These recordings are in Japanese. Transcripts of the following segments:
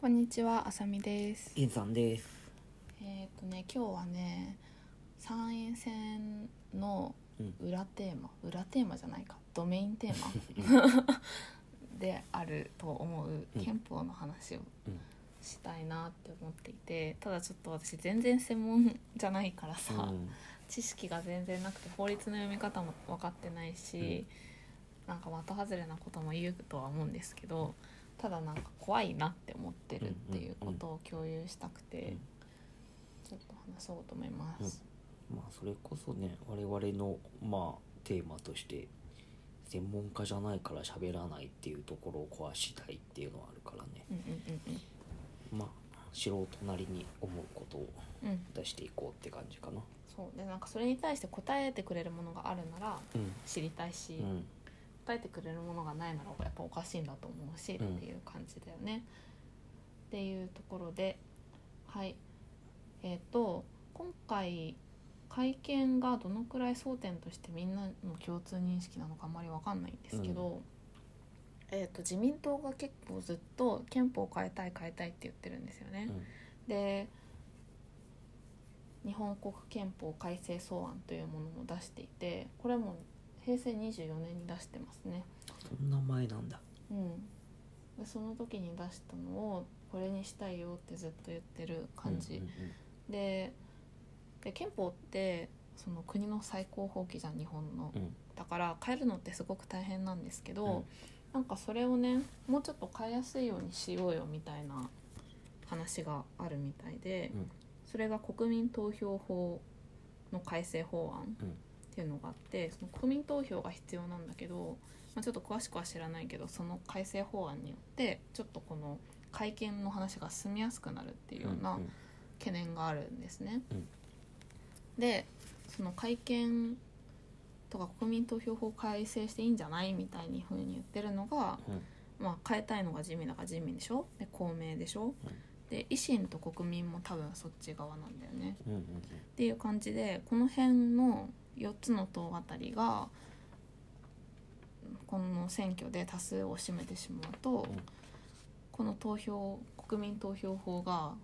こんにちは、あさみです。さんです。えっ、とね、今日はね、参院選のうん。裏テーマ、裏テーマじゃないか、ドメインテーマであると思ううん。憲法の話をうん。したいなって思っていて、ただちょっと私全然専門じゃないからさ、うん。知識が全然なくて法律の読み方も分かってないし、なんか的外れなことも言うとは思うんですけどただなんか怖いなって思ってるっていうことを共有したくて、うん。ちょっと話そうと思います。まあそれこそね我々のまあテーマとして専門家じゃないから喋らないっていうところを壊したいっていうのはあるからね。うんうんうんまあ素人なりに思うことをうんうん。出していこうって感じかな。そう。でなんかそれに対して答えてくれるものがあるならうん。知りたいし、うん答えてくれるものがないならやっぱおかしいんだと思うし、うんっていう感じだよね。っていうところではいえっ、と今回会見がどのくらい争点としてみんなの共通認識なのかあんまり分かんないんですけど、えー、と自民党が結構ずっと憲法を変えたい変えたいって言ってるんですよね。で日本国憲法改正草案というものも出していてこれも平成24年に出してますね。そんな前なんだ。うん、でその時に出したのをこれにしたいよってずっと言ってる感じ、うんでで憲法ってその国の最高法規じゃん日本の。うんうん。だから変えるのってすごく大変なんですけど、うん。なんかそれをねもうちょっと変えやすいようにしようよみたいな話があるみたいで、うん。それが国民投票法の改正法案。うんっていうのがあってその国民投票が必要なんだけど、まあ、ちょっと詳しくは知らないけどその改正法案によってちょっとこの会見の話が進みやすくなるっていうようなうん懸念があるんですね。うん。でその会見とか国民投票法改正していいんじゃないみたいにふうに言ってるのが、うん。まあ、変えたいのが自民だから自民でしょ？で公明でしょ、で維新と国民も多分そっち側なんだよね。うんうんっていう感じでこの辺の4つの党あたりがこの選挙で多数を占めてしまうと、んこの投票国民投票法が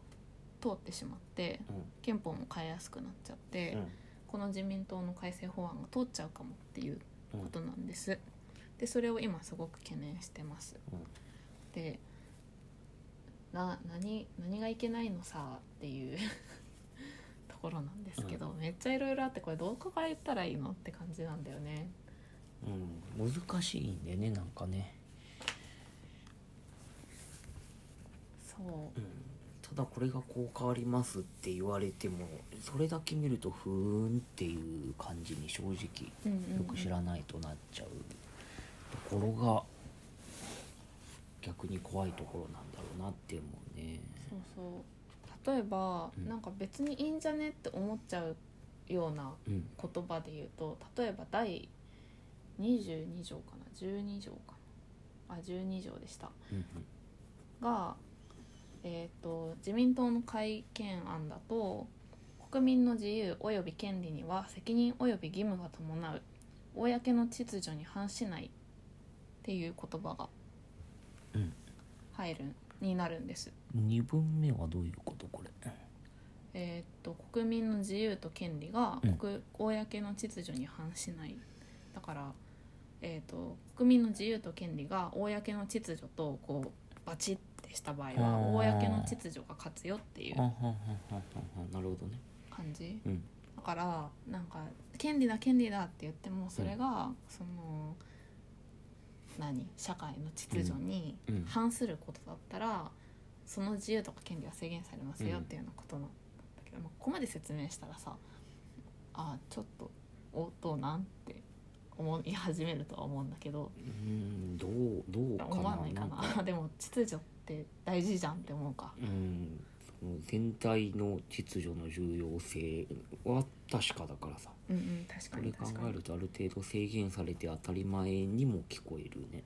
通ってしまってうん憲法も変えやすくなっちゃって、うんこの自民党の改正法案が通っちゃうかもっていうことなんです。でそれを今すごく懸念してます。うんでな何何がいけないのさっていう ところなんですけど、めっちゃいろいろあってこれどこから言ったらいいのって感じなんだよね。うん。難しいんでねなんかね。そう。うん。ただこれがこう変わりますって言われてもそれだけ見るとふーんっていう感じに正直うんうんうん。よく知らないとなっちゃうところが逆に怖いところなんだろうなって思うね。そうそう。例えば、うん。なんか別にいいんじゃねって思っちゃうようなうん。言葉で言うと例えば第22条かな？12条かな？あ12条でした。うんが、えー、と自民党の改憲案だと国民の自由及び権利には責任及び義務が伴う。公の秩序に反しないっていう言葉がうん入るになるんです。うん、2分目はどういうことこれ？えー、と国民の自由と権利がうん。国、公の秩序に反しない。だから、えー、と国民の自由と権利が公の秩序とこうバチッてした場合は公の秩序が勝つよっていうなるほどね。感じ。うん。だからなんか権利だ権利だって言ってもそれが、その何？社会の秩序に反することだったら、その自由とか権利は制限されますよっていうようなことなんだけど、まあ、ここまで説明したらさあちょっと応答なんて思い始めるとは思うんだけどうんどうどうかな？思わないかんなでも秩序って大事じゃんって思うか。うん。その全体の秩序の重要性は確かだからさ。うんうん確かこれ考に確かに。えるとある程度制限されて当たり前にも聞こえるね。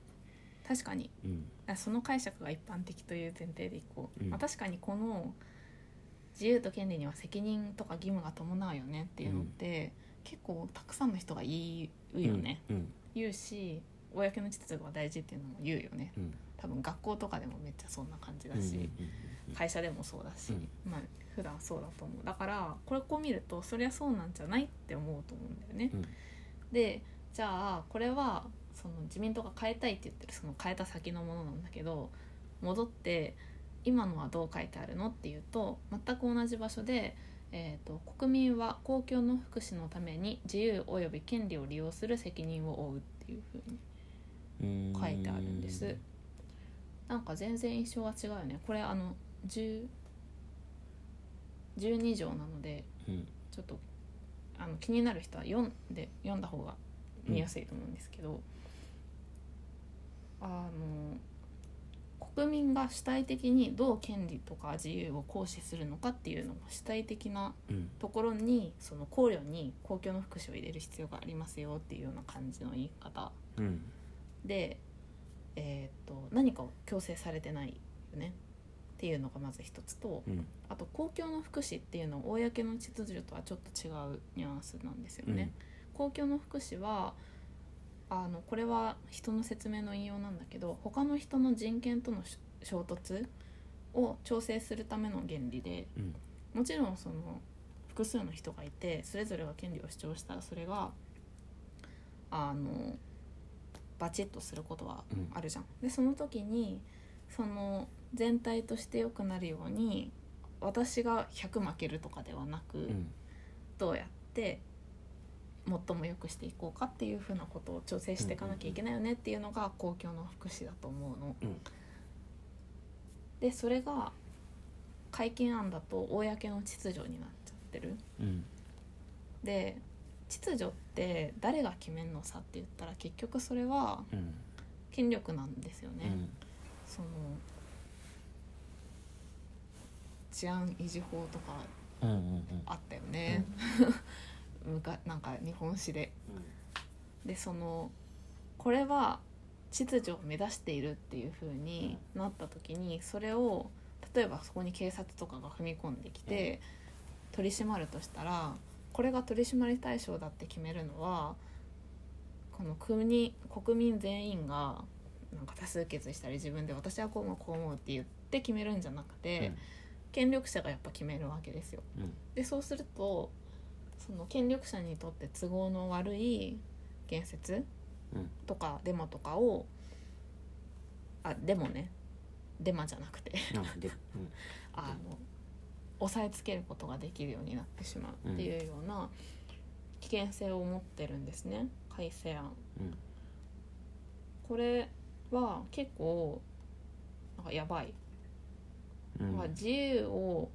確かに。うん。あその解釈が一般的という前提でいこう、うん。まあ、確かにこの自由と権利には責任とか義務が伴うよねっていうのって、結構たくさんの人が言うよね、うん言うし公の秩序が大事っていうのも言うよね。うん。多分学校とかでもめっちゃそんな感じだうんうんし、会社でもそうだし、まあ普段そうだと思う。だからこれこう見るとそりゃそうなんじゃないって思うと思うんだよね。うん。でじゃあこれはその自民党が変えたいって言ってるその変えた先のものなんだけど戻って今のはどう書いてあるのっていうと全く同じ場所で、えーと「国民は公共の福祉のために自由及び権利を利用する責任を負う」っていうふうにうん。書いてあるんです。なんか全然印象が違うよね。これあの10 12条なのでうん。ちょっとあの気になる人は読んで読んだ方が見やすいと思うんですけど、あの国民が主体的にどう権利とか自由を行使するのかっていうのも主体的なうん。ところにその考慮に公共の福祉を入れる必要がありますよっていうような感じの言い方。うん。で、えー、と何かを強制されてないよねっていうのがまず一つとうんあと公共の福祉っていうのは公の秩序とはちょっと違うニュアンスなんですよね。公共の福祉はあのこれは人の説明の引用なんだけど他の人の人権とのし衝突を調整するための原理でうんもちろんその複数の人がいてそれぞれが権利を主張したらそれがあのバチッとすることはうんあるじゃん。でその時にその全体として良くなるように私が100負けるとかではなく、うんどうやって最も良くしていこうかっていうふうなことを調整していかなきゃいけないよねっていうのが公共の福祉だと思うの。うんでそれが会見案だと公の秩序になっちゃってる。うんで秩序って誰が決めんのさって言ったら結局それはうん権力なんですよね。うんその治安維持法とかうんうんあったよね、むかなんか日本史で。でそのこれは秩序を目指しているっていう風になった時にそれを例えばそこに警察とかが踏み込んできて取り締まるとしたらこれが取り締まり対象だって決めるのはこの国国民全員がなんか多数決したり自分で私はこう思うこう思うって言って決めるんじゃなくて、権力者がやっぱ決めるわけですよ。うん。でそうするとその権力者にとって都合の悪い言説うん。とかデマとかをあデモね。デマじゃなくて。あ の押さえつけることができるようになってしまうっていうような危険性を持ってるんですね。改正案。うん。これは結構なんかやばいうん。まあ、自由を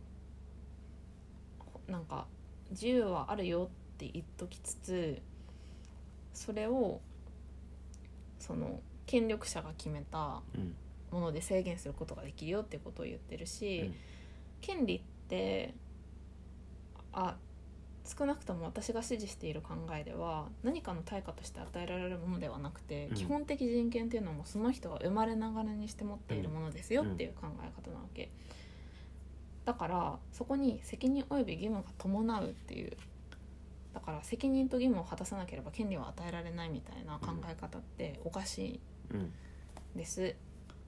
なんか自由はあるよって言っときつつそれをその権力者が決めたうん。もので制限することができるよってことを言ってるし、うん。権利ってあ少なくとも私が支持している考えでは何かの対価として与えられるものではなくて、うん。基本的人権っていうのもその人が生まれながらにして持っているものですよっていう考え方なわけ、だからそこに責任及び義務が伴うっていうだから責任と義務を果たさなければ権利は与えられないみたいな考え方っておかしいうん。です。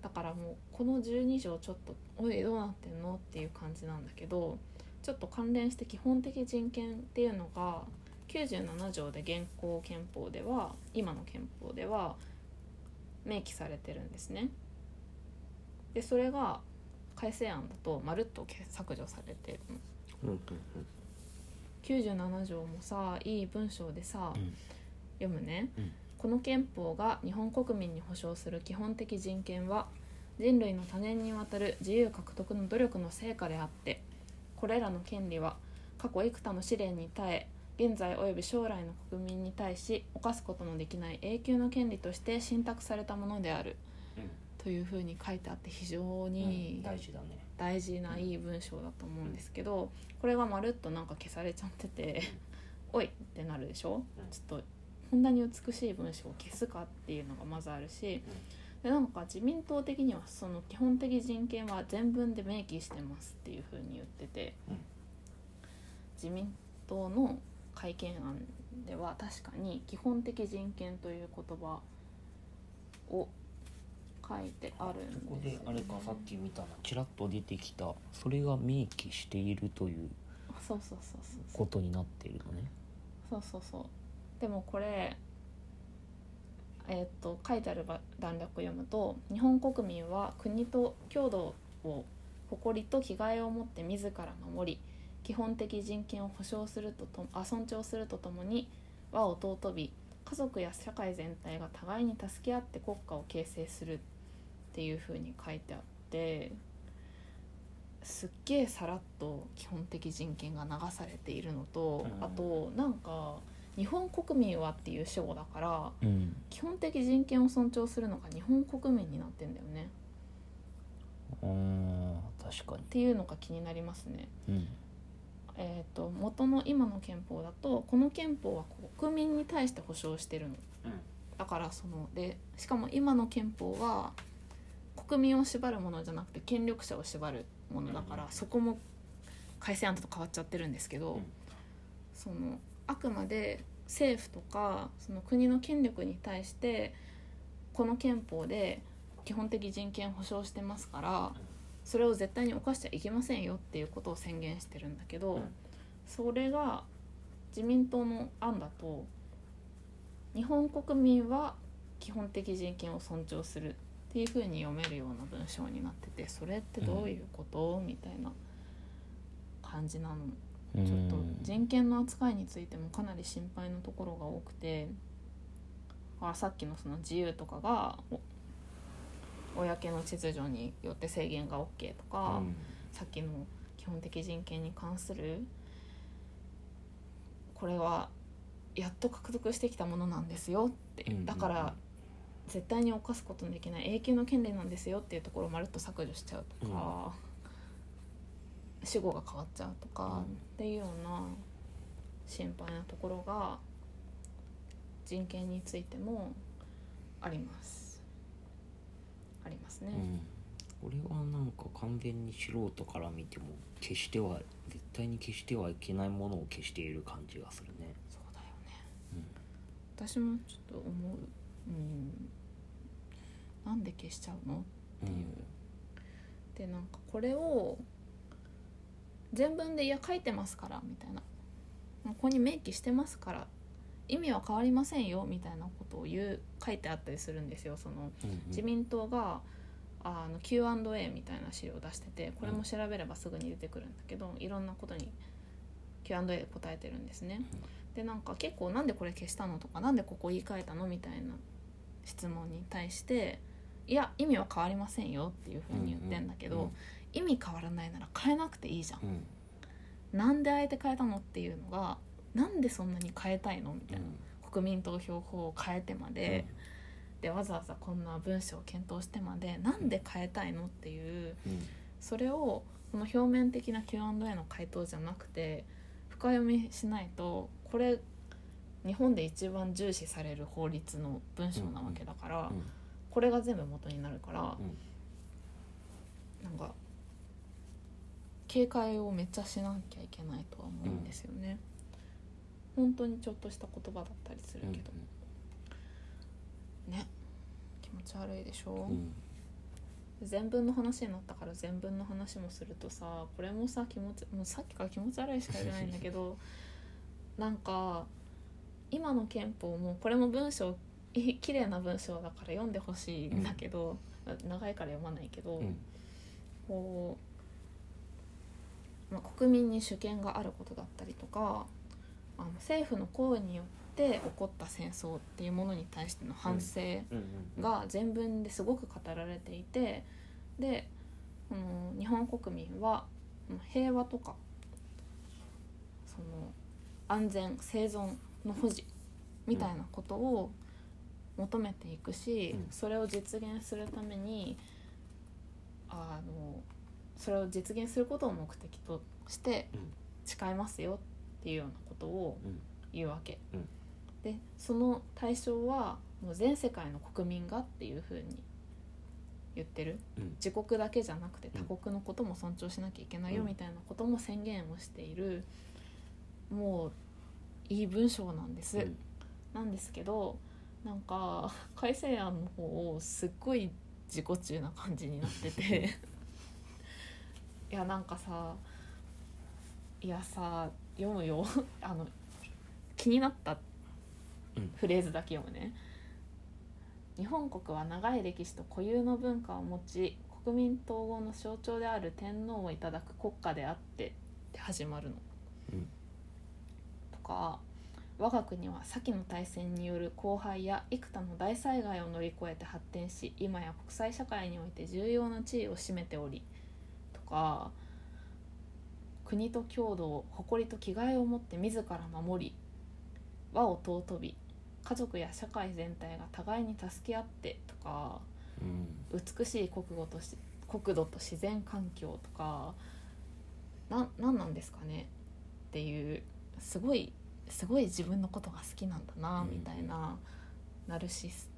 だからもうこの12条ちょっと「おいどうなってんの?」っていう感じなんだけどちょっと関連して基本的人権っていうのが97条で現行憲法では今の憲法では明記されてるんですね。でそれが改正案だとまるっと削除されてるの。うんうん97条もさいい文章でさ、うん読むね、うんこの憲法が日本国民に保障する基本的人権は人類の多年にわたる自由獲得の努力の成果であってこれらの権利は過去幾多の試練に耐え現在及び将来の国民に対し犯すことのできない永久の権利として信託されたものである。というふうに書いてあって非常うんに大事だね。大事ないい文章だと思うんですけどこれがまるっとなんか消されちゃってて おいってなるでしょ？ちょっとこんなに美しい文章を消すかっていうのがまずあるしでなんか自民党的にはその基本的人権は全文で明記してますっていうふうに言っててうん。自民党の改憲案では確かに基本的人権という言葉を書いてあるんですここであれかさっき見たのちらっと出てきたそれが明記しているというそうそうそうそうそう。ことになっているのね。そうそうそう。でもこれえーっと書いてあるば段落を読むと日本国民は国と郷土を誇りと気概を持って自ら守り基本的人権を保障するととあ尊重するとともに和を尊び家族や社会全体が互いに助け合って国家を形成するっていうふうに書いてあってすっげえさらっと基本的人権が流されているのと、うん。あとなんか日本国民はっていう主語だからうん。基本的人権を尊重するのが日本国民になってんだよね。うん確かに。っていうのが気になりますね。うん。えー、と元の今の憲法だとこの憲法は国民に対して保障してるの。だからそのでしかも今の憲法は国民を縛るものじゃなくて権力者を縛るものだから、うん。そこも改正案と変わっちゃってるんですけど、うん。そのあくまで政府とかその国の権力に対してこの憲法で基本的人権を保障してますからそれを絶対に犯しちゃいけませんよっていうことを宣言してるんだけど、うんそれが自民党の案だと日本国民は基本的人権を尊重するっていうふうに読めるような文章になっててそれってどういうこと、みたいな感じなの。ちょっと人権の扱いについてもかなり心配なところが多くてあさっきのその自由とかがお公の秩序によって制限が OK とか、さっきの基本的人権に関するこれはやっと獲得してきたものなんですよって、うんだから絶対に犯すことのできない永久の権利なんですよっていうところをまるっと削除しちゃうとか、主語が変わっちゃうとか、うん。っていうような心配なところが人権についてもあります。ありますね。うん。これはなんか完全に素人から見ても決しては絶対に消してはいけないものを消している感じがするね。そうだよね、私もちょっと思う、うん、なんで消しちゃうの？うんっていう。でなんかこれを全文で「いや書いてますから」みたいな「ここに明記してますから意味は変わりませんよ」みたいなことを言う書いてあったりするんですよ。そのうんうん。自民党があの Q&A みたいな資料を出しててこれも調べればすぐに出てくるんだけどいろんなことに Q&A で答えてるんですね。でなんか結構なんでこれ消したのとかなんでここ言い換えたの？みたいな質問に対していや意味は変わりませんよっていうふうに言ってんだけど、うんうん意味変わらないなら変えなくていいじゃん。うん。なんであえて変えたのっていうのがなんでそんなに変えたいのみたいな、うん。国民投票法を変えてまで、でわざわざこんな文章を検討してまでなんで変えたいのっていううん。それをこの表面的な Q&A の回答じゃなくて深読みしないとこれ日本で一番重視される法律の文章なわけだから、うん。これが全部元になるから、うん。なんか警戒をめっちゃしなきゃいけないとは思うんですよね。本当にちょっとした言葉だったりするけど、ね気持ち悪いでしょ、うん。全文の話になったから全文の話もするとさこれもさ気持ちもうさっきから気持ち悪いしか言えないんだけど なんか今の憲法もこれも文章い綺麗な文章だから読んでほしいんだけど、長いから読まないけど、うん。こう、まあ、国民に主権があることだったりとかあの政府の行為によって起こった戦争っていうものに対しての反省、うんうんが全文ですごく語られていてでこの日本国民はうん平和とかその安全生存の保持みたいなことを求めていくし、うん。それを実現するためにあのそれを実現することを目的としてうん。誓いますよっていうようなことをうん。言うわけ、うん。でその対象はもう全世界の国民がっていうふうに言ってる。うん。自国だけじゃなくてうん。他国のことも尊重しなきゃいけないようん。みたいなことも宣言をしているもういい文章なんです、うん。なんですけどなんか改正案の方をすっごい自己中な感じになってて いやなんかさいやさ読むよ。あの気になったうん。フレーズだけ読むね、日本国は長い歴史と固有の文化を持ち国民統合の象徴である天皇をいただく国家であってって始まるの。うん。とか我が国は先の大戦による荒廃や幾多の大災害を乗り越えて発展し今や国際社会において重要な地位を占めておりとか国と郷土を誇りと気概を持って自ら守り和を尊び家族や社会全体が互いに助け合ってとかうん。美しい国語とし国土と自然環境とかな何なんですかねっていうすごいすごい自分のことが好きなんだなうん。みたいなナルシス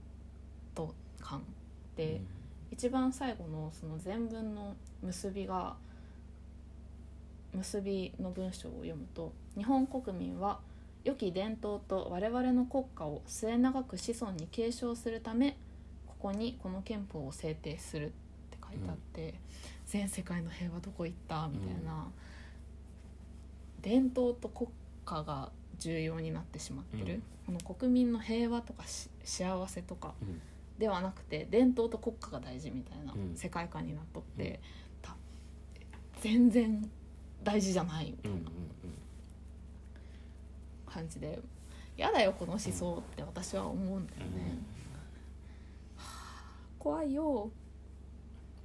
ト感で、一番最後のその全文の結びが結びの文章を読むと「日本国民は良き伝統と我々の国家を末永く子孫に継承するためここにこの憲法を制定する」って書いてあって、全世界の平和どこ行ったみたいな、伝統と国家が重要になってしまってる、この国民の平和とかし幸せとかうんではなくて伝統と国家が大事みたいなうん。世界観になっとって、た全然大事じゃないみたいなうんうん感じでやだよこの思想って私は思うんだよね、はあ怖いよ。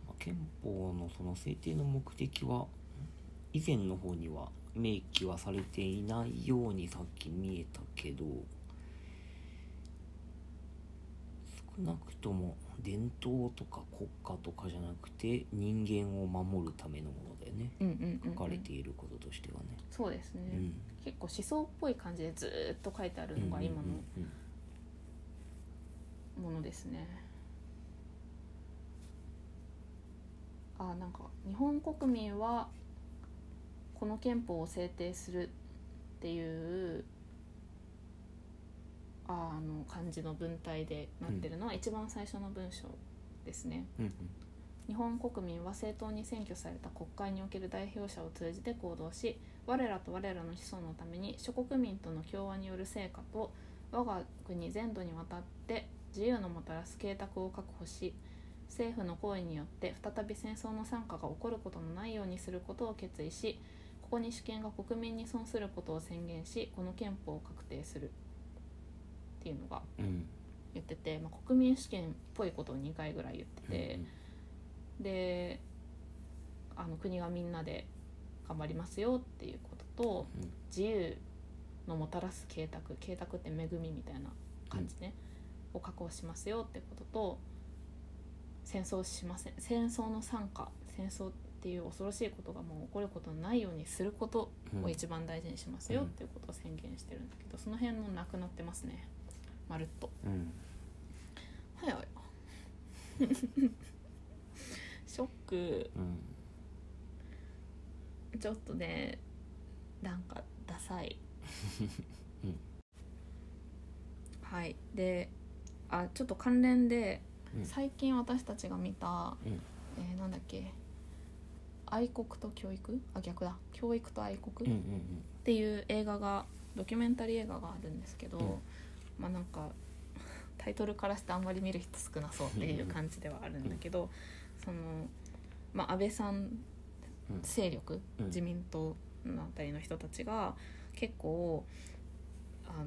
まあ憲法のその制定の目的は以前の方には明記はされていないようにさっき見えたけど少なくとも伝統とか国家とかじゃなくて人間を守るためのものだよね。うんうんうんうん。書かれていることとしてはね。そうですね、うん。結構思想っぽい感じでずーっと書いてあるのが今のうんうんものですね、あなんか日本国民はこの憲法を制定するっていうあの漢字の文体でなってるのは一番最初の文章ですね。うんうん日本国民は正当に選挙された国会における代表者を通じて行動し我らと我らの子孫のために諸国民との共和による成果と我が国全土にわたって自由のもたらす計画を確保し政府の行為によって再び戦争の惨禍が起こることのないようにすることを決意しここに主権が国民に損することを宣言しこの憲法を確定するっていうのがうん。言ってて、まあ、国民主権っぽいことを2回ぐらい言ってて。であの国がみんなで頑張りますよっていうこととうん。自由のもたらす計画計画って恵みみたいな感じね、を確保しますよってことと戦争しません戦争の惨禍戦争っていう恐ろしいことがもう起こることのないようにすることうんを一番大事にしますよっていうことを宣言してるんだけどその辺もなくなってますねまるっと。うん。はい。は いショック。うん。ちょっとねなんかダサい、うん。はい。であちょっと関連で、うん。最近私たちが見た、うん。えーなんだっけ。愛国と教育？あ逆だ。教育と愛国、っていう映画がドキュメンタリー映画があるんですけど、うんまあなんかタイトルからしてあんまり見る人少なそうっていう感じではあるんだけど、その、まあ、安倍さんうん。勢力、うん。自民党のあたりの人たちが結構あの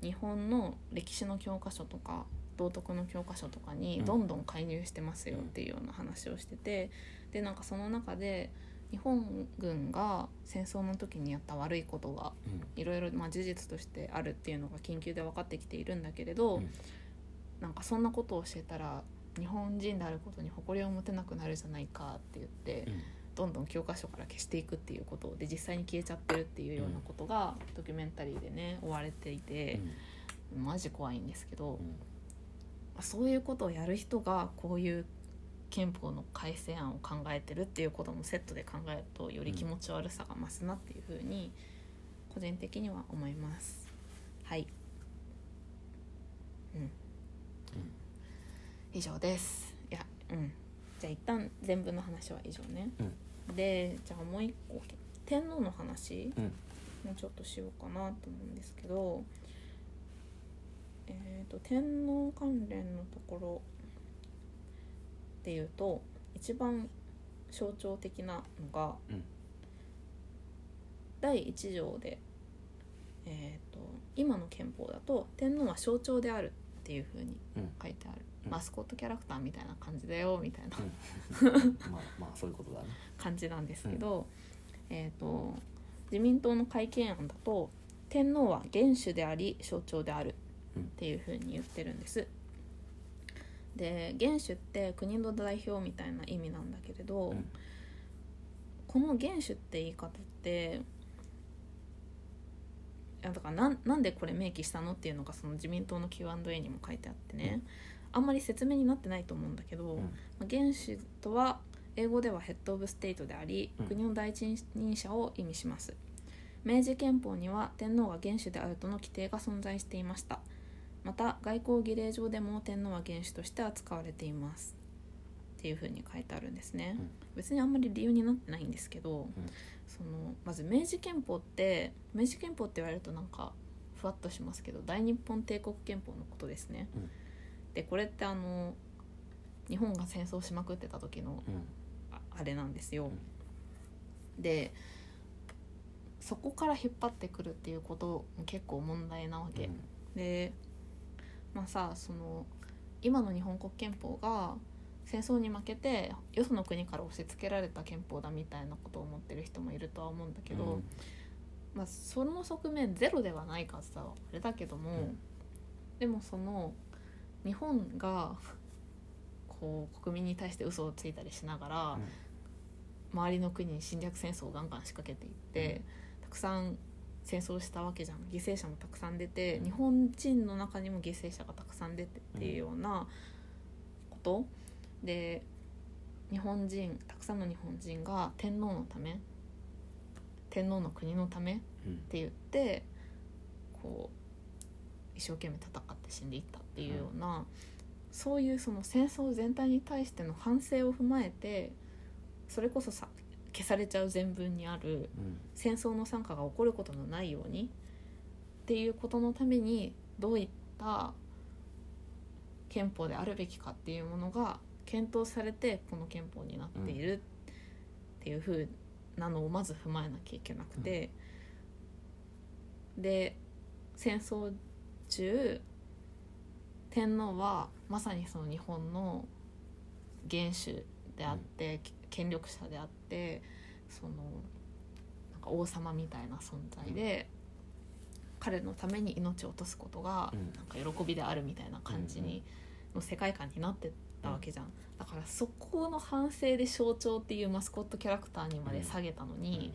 日本の歴史の教科書とか道徳の教科書とかにどんどん介入してますよっていうような話をしてて、でなんかその中で日本軍が戦争の時にやった悪いことがうんいろいろまあ事実としてあるっていうのが緊急で分かってきているんだけれど、うん。なんかそんなことを教えたら日本人であることに誇りを持てなくなるじゃないかって言って、うん。どんどん教科書から消していくっていうことで実際に消えちゃってるっていうようなことがドキュメンタリーでね追われていて、マジ怖いんですけど、そういうことをやる人がこういう憲法の改正案を考えてるっていうこともセットで考えるとより気持ち悪さが増すなっていうふうに個人的には思います。はい。うん。以上です。うん。じゃあ一旦全部の話は以上ね、でじゃあもう一個天皇の話、うん。もうちょっとしようかなと思うんですけどえー、と天皇関連のところでいうと一番象徴的なのが、うん第1条で、えー、と今の憲法だと天皇は象徴であるっていうふうにうん。書いてある、うん。マスコットキャラクターみたいな感じだよみたいな。まあまあそういうことだね。感じなんですけど、えー、と自民党の改憲案だと天皇は元首であり象徴であるっていうふうに言ってるんです。で元首って国の代表みたいな意味なんだけれど、うん。この元首って言い方っていやだからなんなんでこれ明記したのっていうのがその自民党の Q&A にも書いてあってね、あんまり説明になってないと思うんだけど、うん。まあ元首とは英語ではヘッド・オブ・ステイトであり、うん。国の第一人者を意味します。明治憲法には天皇が元首であるとの規定が存在していました。また外交儀礼上でも天皇は元首として扱われていますっていうふうに書いてあるんですね、うん。別にあんまり理由になってないんですけど、そのまず明治憲法って明治憲法って言われるとなんかふわっとしますけど大日本帝国憲法のことですね、うん。でこれってあの日本が戦争しまくってた時のあれなんですよ、でそこから引っ張ってくるっていうことも結構問題なわけ、でまあさその今の日本国憲法が戦争に負けてよその国から押し付けられた憲法だみたいなことを思ってる人もいるとは思うんだけど、まあ、その側面ゼロではないかさあれだけども、うん。でもその日本がこう国民に対して嘘をついたりしながら、周りの国に侵略戦争をガンガン仕掛けていって、たくさん戦争したわけじゃん。犠牲者もたくさん出て、うん。日本人の中にも犠牲者がたくさん出てっていうようなこと、で日本人たくさんの日本人が天皇のため天皇の国のためうんって言ってこう一生懸命戦って死んでいったっていうような、そういうその戦争全体に対しての反省を踏まえてそれこそさ消されちゃう全文にあるうん。戦争の惨禍が起こることのないようにっていうことのためにどういった憲法であるべきかっていうものが検討されてこの憲法になっているっていう風なのをまず踏まえなきゃいけなくて、で戦争中天皇はまさにその日本の元首であって、権力者であってそのなんか王様みたいな存在で、彼のために命を落とすことがうん。なんか喜びであるみたいな感じに、の世界観になってたわけじゃん、だからそこの反省で象徴っていうマスコットキャラクターにまで下げたのに、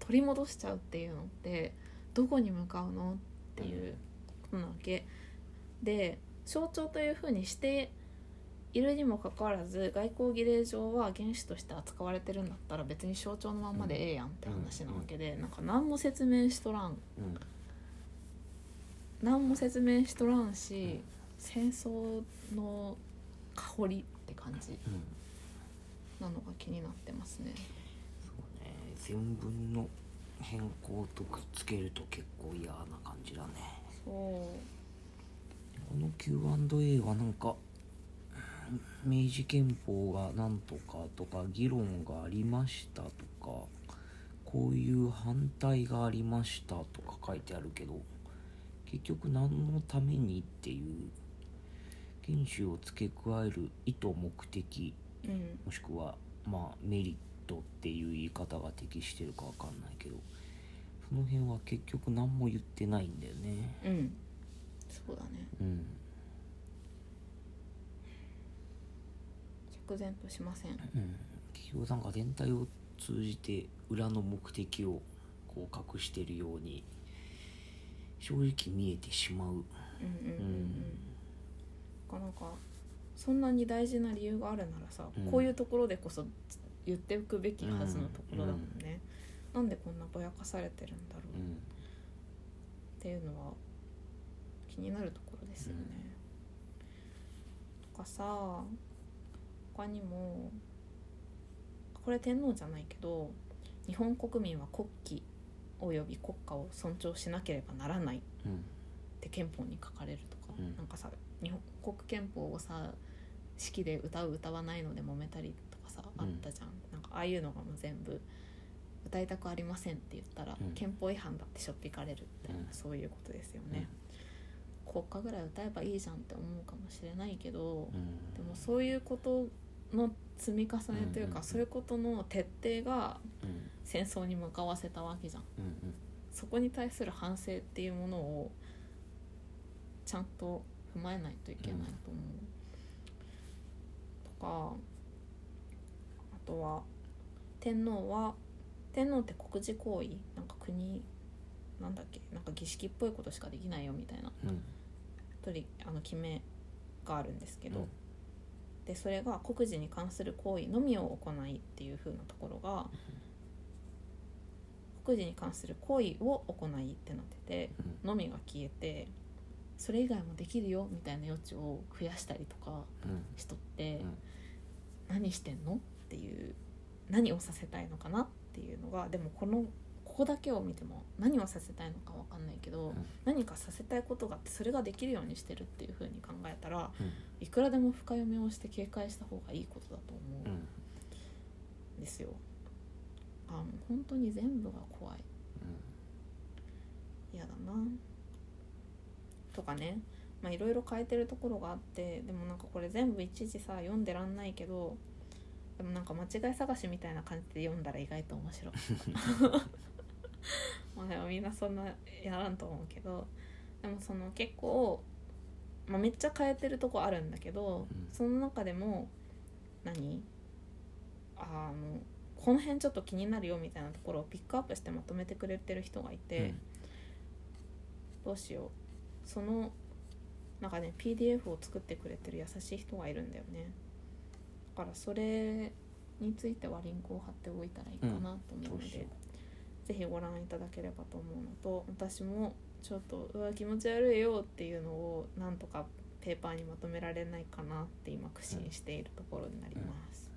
取り戻しちゃうっていうのってどこに向かうのっていうことなわけ。で象徴というふうにしているにもかかわらず外交儀礼上は原子として扱われてるんだったら別に象徴のまんまでええやんって話なわけで、なんか何も説明しとらん。何も説明しとらんし戦争の香りって感じうん。なのが気になってますね。そうね。全文の変更とくっつけると結構嫌な感じだね。そう。この Q&A はなんかうん明治憲法がなんとかとか議論がありましたとかこういう反対がありましたとか書いてあるけど結局何のためにっていう原種を付け加える意図目的うん。もしくはまあメリットっていう言い方が適してるかわかんないけどその辺は結局何も言ってないんだよね。うん。そうだね。うん。釈然としません。うん。結局なんか全体を通じて裏の目的をこう隠してるように正直見えてしまう。うんうんうん。うんなんかそんなに大事な理由があるならさ、うん。こういうところでこそ言っておくべきはずのところだもんね、なんでこんなぼやかされてるんだろう。っうん。ていうのは気になるところですよね、とかさ他にもこれ天皇じゃないけど日本国民は国旗および国家を尊重しなければならないっうん。て憲法に書かれるとか、うん。なんかさ日本国憲法をさ式で歌う歌わないので揉めたりとかさうんあったじゃん、なんかああいうのがもう全部歌いたくありませんって言ったら、うん。憲法違反だってしょっぴかれるみたいな、うん。そういうことですよね、国歌ぐらい歌えばいいじゃんって思うかもしれないけど、うん。でもそういうことの積み重ねというか、うんうんうん。そういうことの徹底がうん。戦争に向かわせたわけじゃん。うんうん。そこに対する反省っていうものをちゃんと踏まえないといけないと思う、とかあとは天皇は天皇って国事行為なんか国なんだっけなんか儀式っぽいことしかできないよみたいなうん。取りあの決めがあるんですけど、うん。でそれが国事に関する行為のみを行いっていう風なところが、国事に関する行為を行いってなっててうん。のみが消えてそれ以外もできるよみたいな余地を増やしたりとかうん。しとって、うん。何してんのっていう何をさせたいのかなっていうのがでもこのここだけを見ても何をさせたいのかわかんないけど、うん。何かさせたいことがあってそれができるようにしてるっていう風に考えたらうん。いくらでも深読みをして警戒した方がいいことだと思ううん。ですよ。あもう本当に全部が怖い。嫌だなとかねまあいろいろ変えてるところがあってでもなんかこれ全部いちいちさ読んでらんないけどでもなんか間違い探しみたいな感じで読んだら意外と面白い。まあでもみんなそんなやらんと思うけどでもその結構、まあ、めっちゃ変えてるとこあるんだけど、うん。その中でも何？あのこの辺ちょっと気になるよみたいなところをピックアップしてまとめてくれてる人がいて、どうしようそのなんかね PDF を作ってくれてる優しい人がいるんだよね。だからそれについてはリンクを貼っておいたらいいかなと思うので、そうしよぜひご覧いただければと思うのと私もちょっとうわ気持ち悪いよっていうのをなんとかペーパーにまとめられないかなって今苦心しているところになります、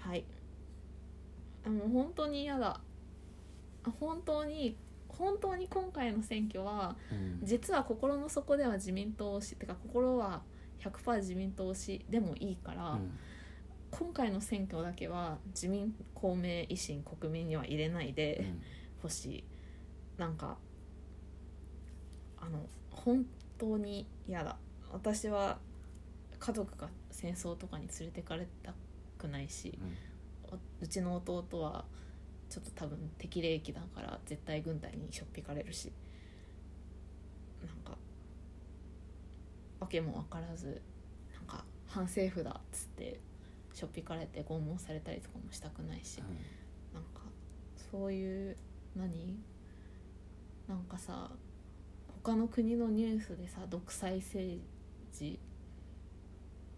はい。あもう本当に嫌だ。あ本当に本当に今回の選挙はうん。実は心の底では自民党推してか心は100%自民党推しでもいいから、うん。今回の選挙だけは自民公明維新国民には入れないでほしい、なんかあの本当に嫌だ。私は家族が戦争とかに連れてかれたくないしうん。おうちの弟はちょっと多分適齢期だから絶対軍隊にしょっぴかれるし。なんかわけも分からずなんか反政府だっつってしょっぴかれて拷問されたりとかもしたくないし。なんかそういう何？なんかさ他の国のニュースでさ独裁政治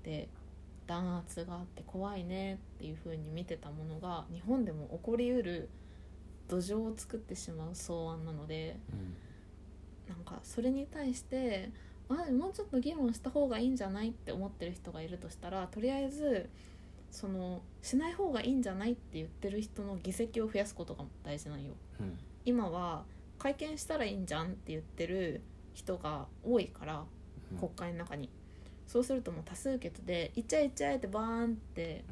で弾圧があって怖いねっていう風に見てたものが日本でも起こりうる土壌を作ってしまう草案なのでうんなんかそれに対してあもうちょっと議論した方がいいんじゃないって思ってる人がいるとしたらとりあえずそのしない方がいいんじゃないって言ってる人の議席を増やすことが大事なんよ。うん。今は会見したらいいんじゃんって言ってる人が多いからうん。国会の中に、そうするともう多数決で「いっちゃえいっちゃえ」ってバーンって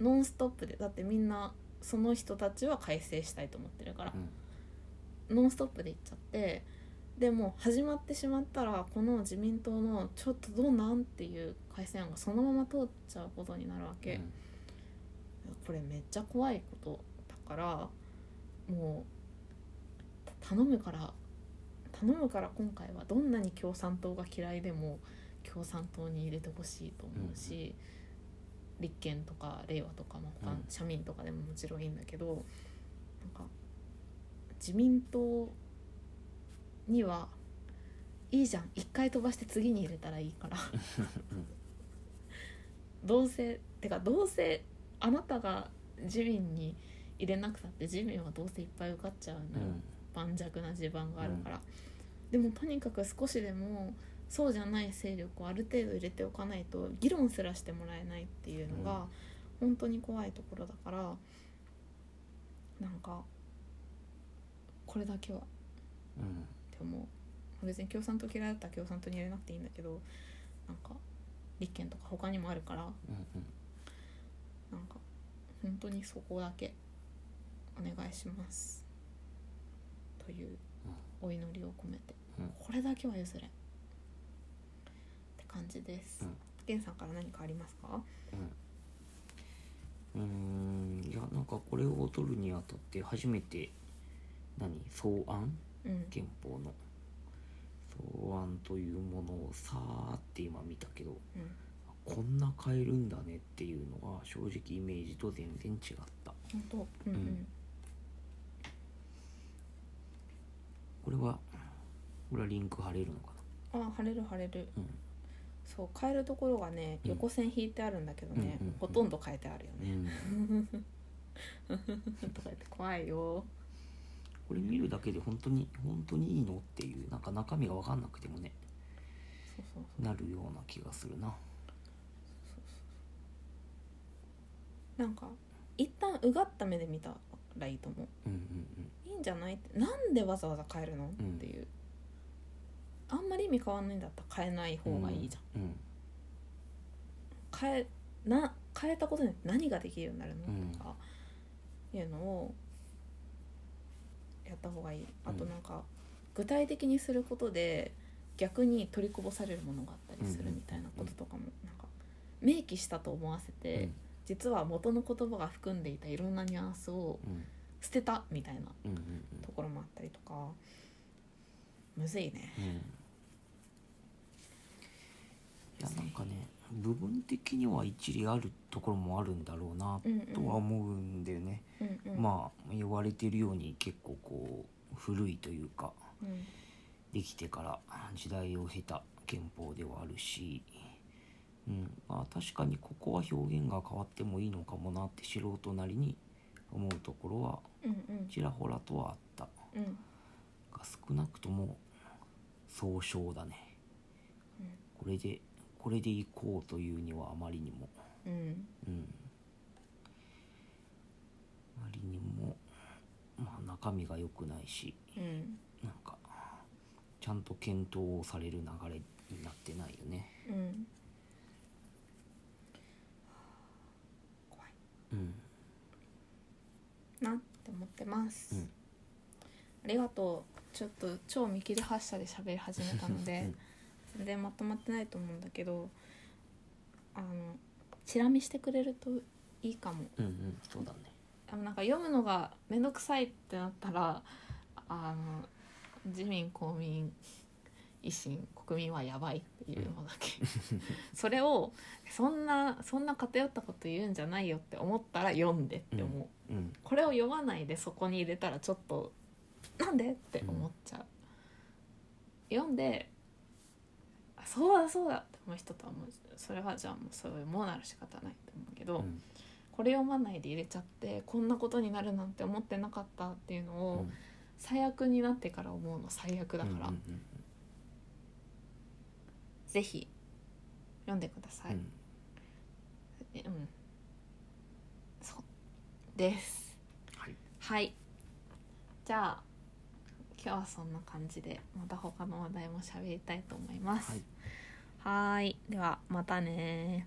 うん。ノンストップでだってみんなその人たちは改正したいと思ってるから。うん。ノンストップでいっちゃってでもう始まってしまったらこの自民党のちょっとどうなんっていう改正案がそのまま通っちゃうことになるわけ、これめっちゃ怖いことだからもうた頼むから頼むから今回はどんなに共産党が嫌いでも共産党に入れてほしいと思うし、立憲とか令和とか、まあ他うん。社民とかでももちろんいいんだけどなんか自民党にはいいじゃん一回飛ばして次に入れたらいいから。どうせてかどうせあなたが自民に入れなくたって自民はどうせいっぱい受かっちゃうのよ、盤石な地盤があるから、でもとにかく少しでもそうじゃない勢力をある程度入れておかないと議論すらしてもらえないっていうのが本当に怖いところだからなんかこれだけは。っうん。て思う別に共産党嫌いだったら共産党に入れなくていいんだけどなんか立憲とか他にもあるからうんうん。なんか本当にそこだけお願いします。というお祈りを込めて、うん。これだけは譲れん感じです。うん。源さんから何かありますか？うん。うーん。いやなんかこれを取るにあたって初めて何？草案？うん。憲法の。草案というものをさーって今見たけどうん。こんな変えるんだねっていうのが正直イメージと全然違った。本当？うんうん。これはこれはリンク貼れるのかあ貼れる貼れる。なうんそう変えるところがねうん。横線引いてあるんだけどね、うんうんうん。ほとんど変えてあるようね、ん。とか言って怖いよ。これ見るだけで本当に本当にいいのっていうなんか中身が分かんなくてもねそうそうそう。なるような気がするな。なんか一旦うがった目で見たらいいと思う。うんうんいいんじゃないってなんでわざわざ変えるの、んっていうあんまり意味変わんないんだったら変えないうん方がいいじゃん、うん。変えな変えたことによって何ができるようになるの、うん。とかいうのをやった方がいい。あとなんか、具体的にすることで逆に取りこぼされるものがあったりするみたいなこととかもなんか明記したと思わせて、実は元の言葉が含んでいたいろんなニュアンスをうん捨てたみたいなところもあったりとかむずいね。うん。うんいやなんかね部分的には一理あるところもあるんだろうなとは思うんだよね、うんうん。まあ言われてるように結構こう古いというかうん。できてから時代を経た憲法ではあるし、うん。まあ、確かにここは表現が変わってもいいのかもなって素人なりに思うところはちらほらとはあった。うん。が少なくとも総称だね。うんこれでこれでいこうというにはあまりにも。うん。うん。あまりにも、まあ、中身が良くないしうん。なんかちゃんと検討をされる流れになってないよね。うん。怖い。うん。なって思ってます、うん。ありがとうちょっと超見切り発車で喋り始めたのでうん。全然まとまってないと思うんだけどあのチラ見してくれるといいかも。うんうんそうだね。あのなんか読むのが面倒くさいってなったらあの自民公民維新国民はやばいっていうのだけ。それをそんなそんな偏ったこと言うんじゃないよって思ったら読んでって思う、うん。これを読まないでそこに入れたらちょっとなんで？って思っちゃう、読んであそうだそうだって思う人とはもうそれはじゃあもうそういうもうなる仕方ないと思うけど、うん。これ読まないで入れちゃってこんなことになるなんて思ってなかったっていうのを、うん。最悪になってから思うの最悪だから、うんぜひ読んでください、うん。です。はい。はい。じゃあ今日はそんな感じでまた他の話題も喋りたいと思います。はい。はーい。ではまたね